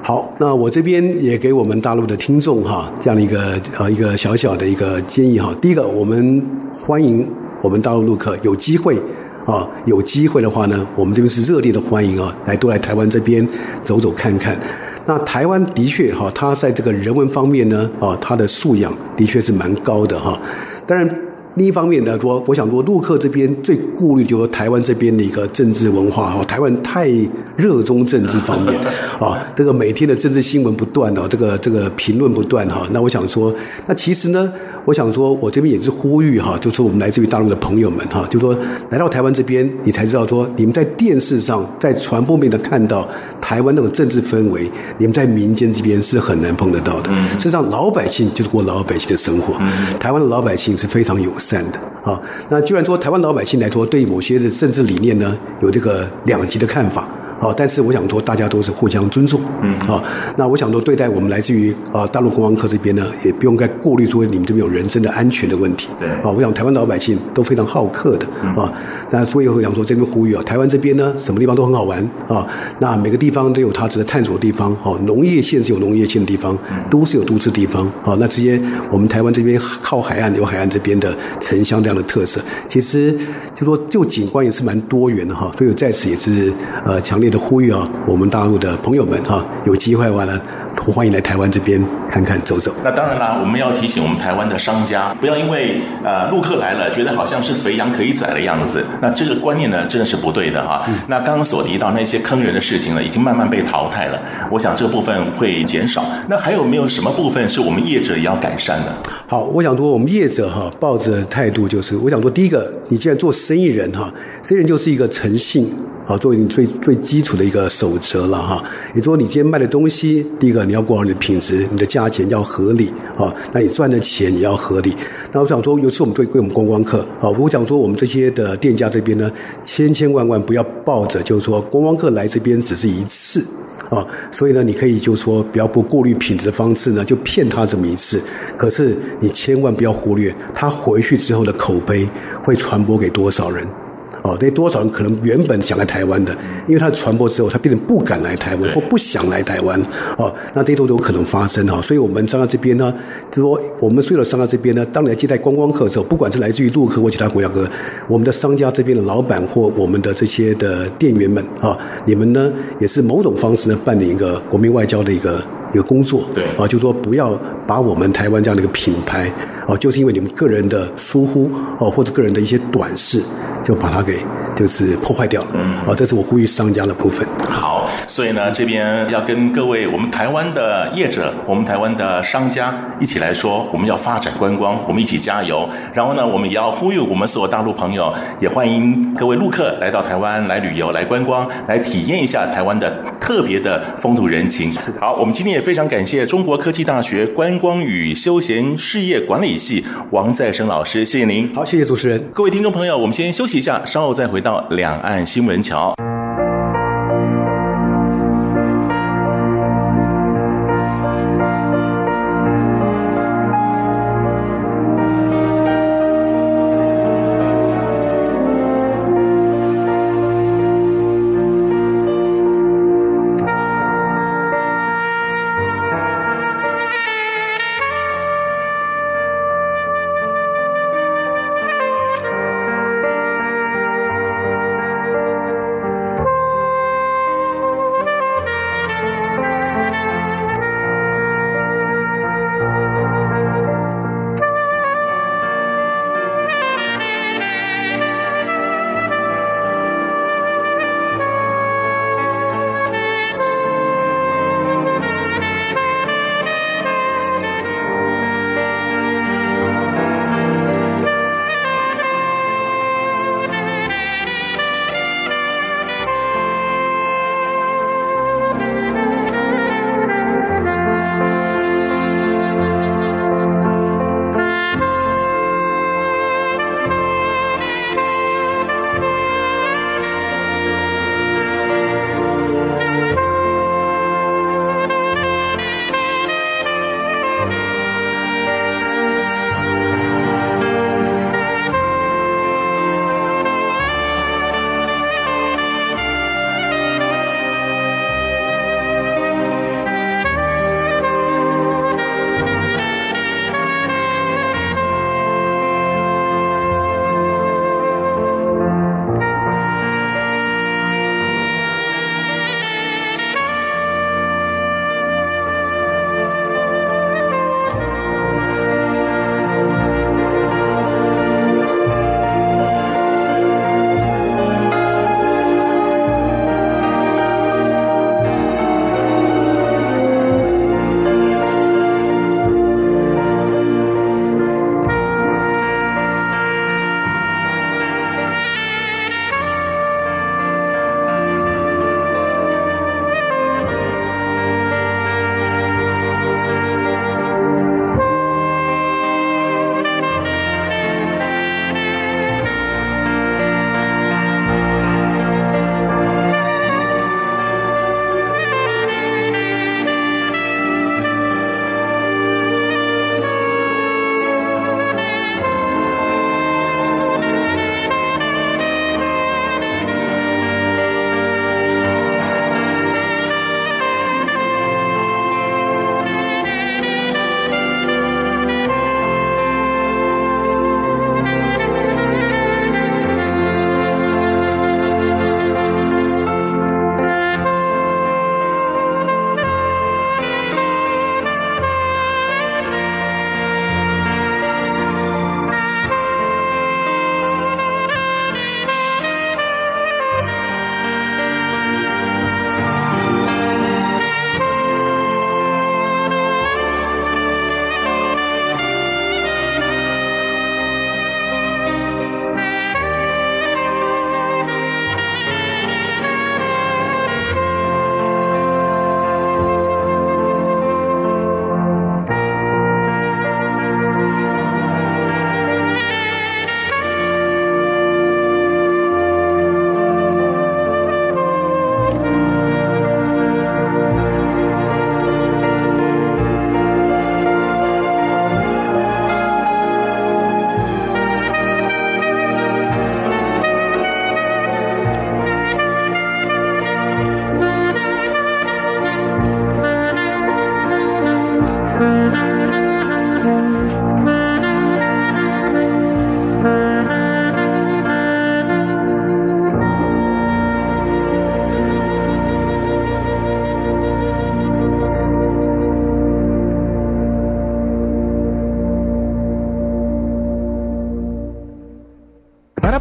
好，那我这边也给我们大陆的听众哈，这样的一个呃一个小小的一个建议哈。第一个，我们欢迎我们大陆陆客有机会。啊，有机会的话呢，我们这边是热烈的欢迎啊，来多来台湾这边走走看看。那台湾的确哈，它在这个人文方面呢，啊，它的素养的确是蛮高的哈。当然。另一方面呢，说我想说，陆客这边最顾虑就是台湾这边的一个政治文化哈，台湾太热衷政治方面啊，这个每天的政治新闻不断哦，这个这个评论不断哈。那我想说，那其实呢，我想说我这边也是呼吁哈，就是我们来自于大陆的朋友们哈，就说来到台湾这边，你才知道说，你们在电视上、在传播面的看到台湾那种政治氛围，你们在民间这边是很难碰得到的。事实际上，老百姓就是过老百姓的生活，台湾的老百姓是非常友善。善的啊，那居然说台湾老百姓来说，对某些的政治理念呢，有这个两极的看法。啊，但是我想说大家都是互相尊重，嗯。啊，那我想说对待我们来自于啊大陆观光客这边呢，也不用该过滤说你们这边有人身的安全的问题，对。啊，我想台湾老百姓都非常好客的啊，那所以我想说这边呼吁啊，台湾这边呢什么地方都很好玩啊，那每个地方都有它值得探索的地方，哦，农业县是有农业县的地方，都市有都市地方，好，那这些我们台湾这边靠海岸有海岸这边的城乡这样的特色，其实就说就景观也是蛮多元的哈，所以在此也是呃强烈的呼吁啊，我们大陆的朋友们哈，有机会的话呢，欢迎来台湾这边看看走走。那当然啦，我们要提醒我们台湾的商家，不要因为呃陆客来了，觉得好像是肥羊可以宰的样子，那这个观念呢真的是不对的哈。嗯、那刚刚所提到那些坑人的事情呢，已经慢慢被淘汰了，我想这个部分会减少。那还有没有什么部分是我们业者也要改善的？好，我想说我们业者哈，抱着态度就是，我想说第一个，你既然做生意人哈，生意人就是一个诚信。好，作为你最最基础的一个守则了哈。也就是说，你今天卖的东西，第一个你要过好你的品质，你的价钱要合理啊。那你赚的钱也要合理。那我想说，尤其我们对对我们观光客啊，我想说我们这些的店家这边呢，千千万万不要抱着就是说观光客来这边只是一次啊，所以呢，你可以就是说不要不过滤品质的方式呢，就骗他这么一次。可是你千万不要忽略他回去之后的口碑会传播给多少人。哦，那多少人可能原本想来台湾的，因为他传播之后，他变成不敢来台湾或不想来台湾。哦，那这些都有可能发生哈。所以，我们商家这边呢，就说我们所有的商家这边呢，当你来接待观光客的时候，不管是来自于陆客或其他国家客，我们的商家这边的老板或我们的这些的店员们啊，你们呢也是某种方式呢办理一个国民外交的一个一个工作。对啊，就说不要把我们台湾这样的一个品牌。哦，就是因为你们个人的疏忽哦，或者个人的一些短视，就把它给就是破坏掉了。嗯，啊，这是我呼吁商家的部分。好，所以呢，这边要跟各位我们台湾的业者，我们台湾的商家一起来说，我们要发展观光，我们一起加油。然后呢，我们也要呼吁我们所有大陆朋友，也欢迎各位陆客来到台湾来旅游、来观光、来体验一下台湾的特别的风土人情。好，我们今天也非常感谢中国科技大学观光与休闲事业管理系王再生老师，谢谢您。好，谢谢主持人。各位听众朋友，我们先休息一下，稍后再回到两岸新闻桥。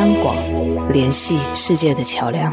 央广联系世界的桥梁。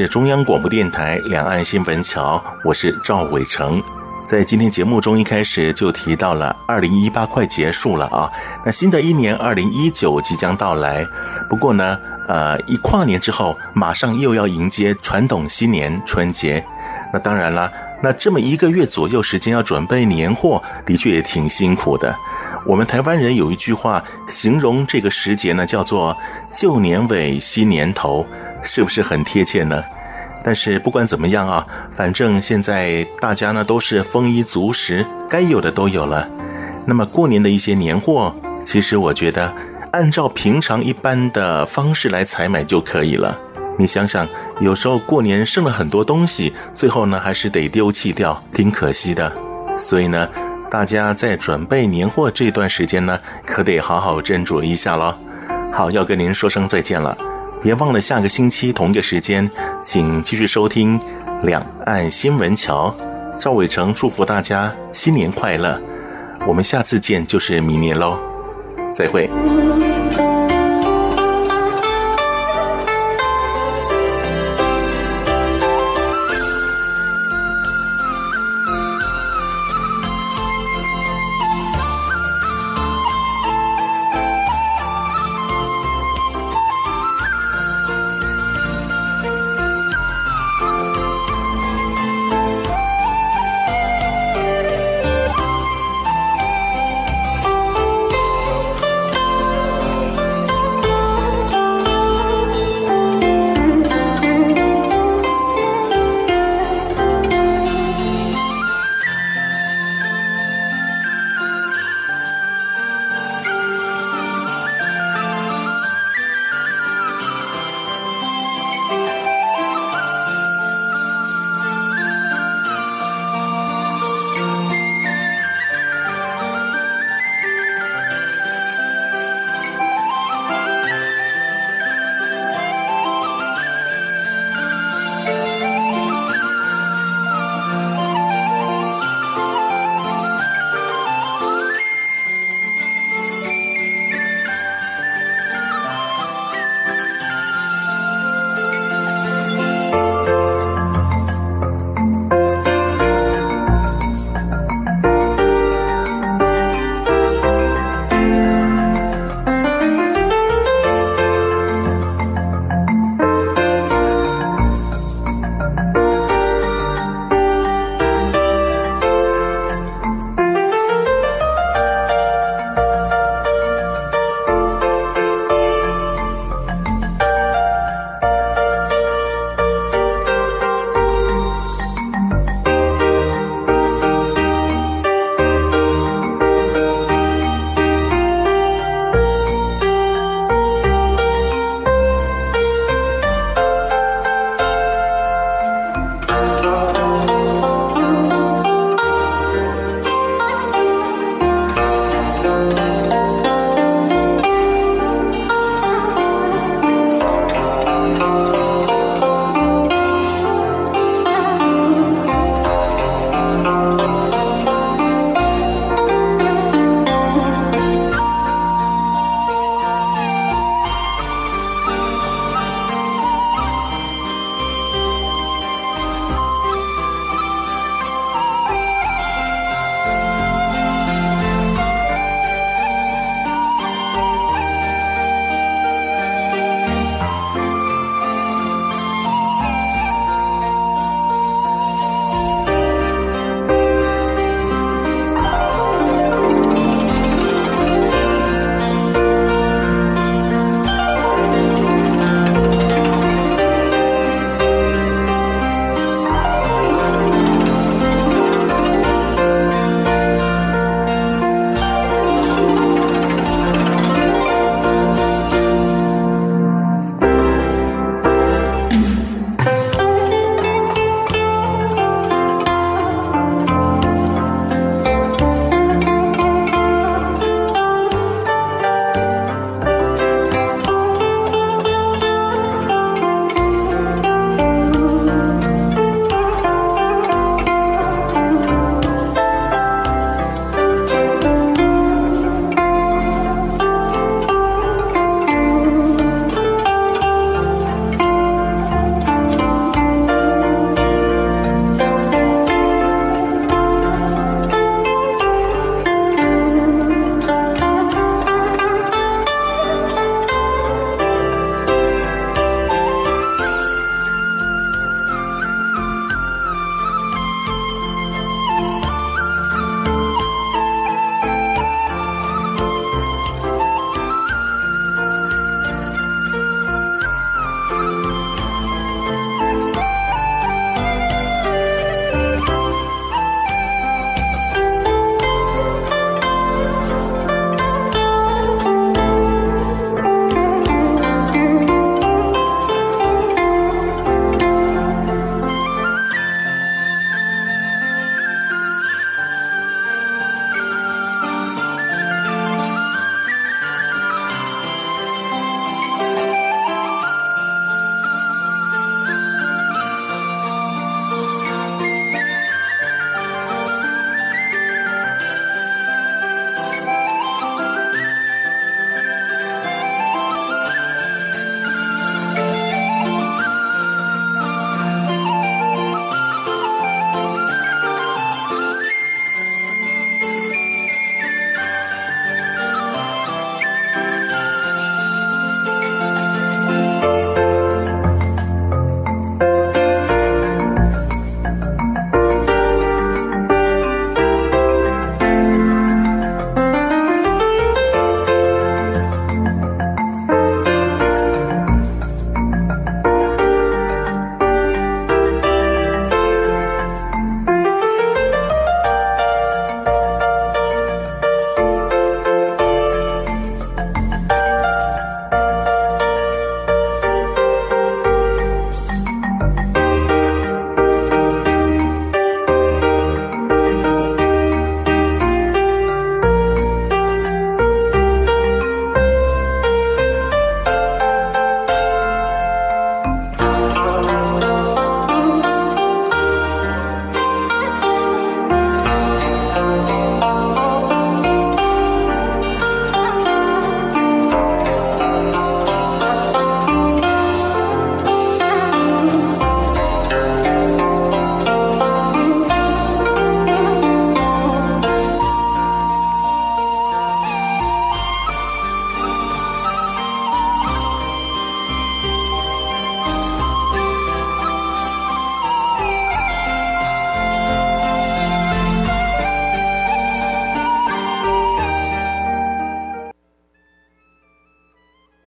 是中央广播电台两岸新闻桥，我是赵伟成。在今天节目中一开始就提到了，二零一八快结束了啊，那新的一年二零一九即将到来。不过呢，呃，一跨年之后，马上又要迎接传统新年春节。那当然了，那这么一个月左右时间要准备年货，的确也挺辛苦的。我们台湾人有一句话形容这个时节呢，叫做“旧年尾，新年头”。是不是很贴切呢？但是不管怎么样啊，反正现在大家呢都是丰衣足食，该有的都有了。那么过年的一些年货，其实我觉得按照平常一般的方式来采买就可以了。你想想，有时候过年剩了很多东西，最后呢还是得丢弃掉，挺可惜的。所以呢，大家在准备年货这段时间呢，可得好好斟酌一下喽。好，要跟您说声再见了。别忘了下个星期同一个时间，请继续收听《两岸新闻桥》。赵伟成祝福大家新年快乐，我们下次见就是明年喽，再会。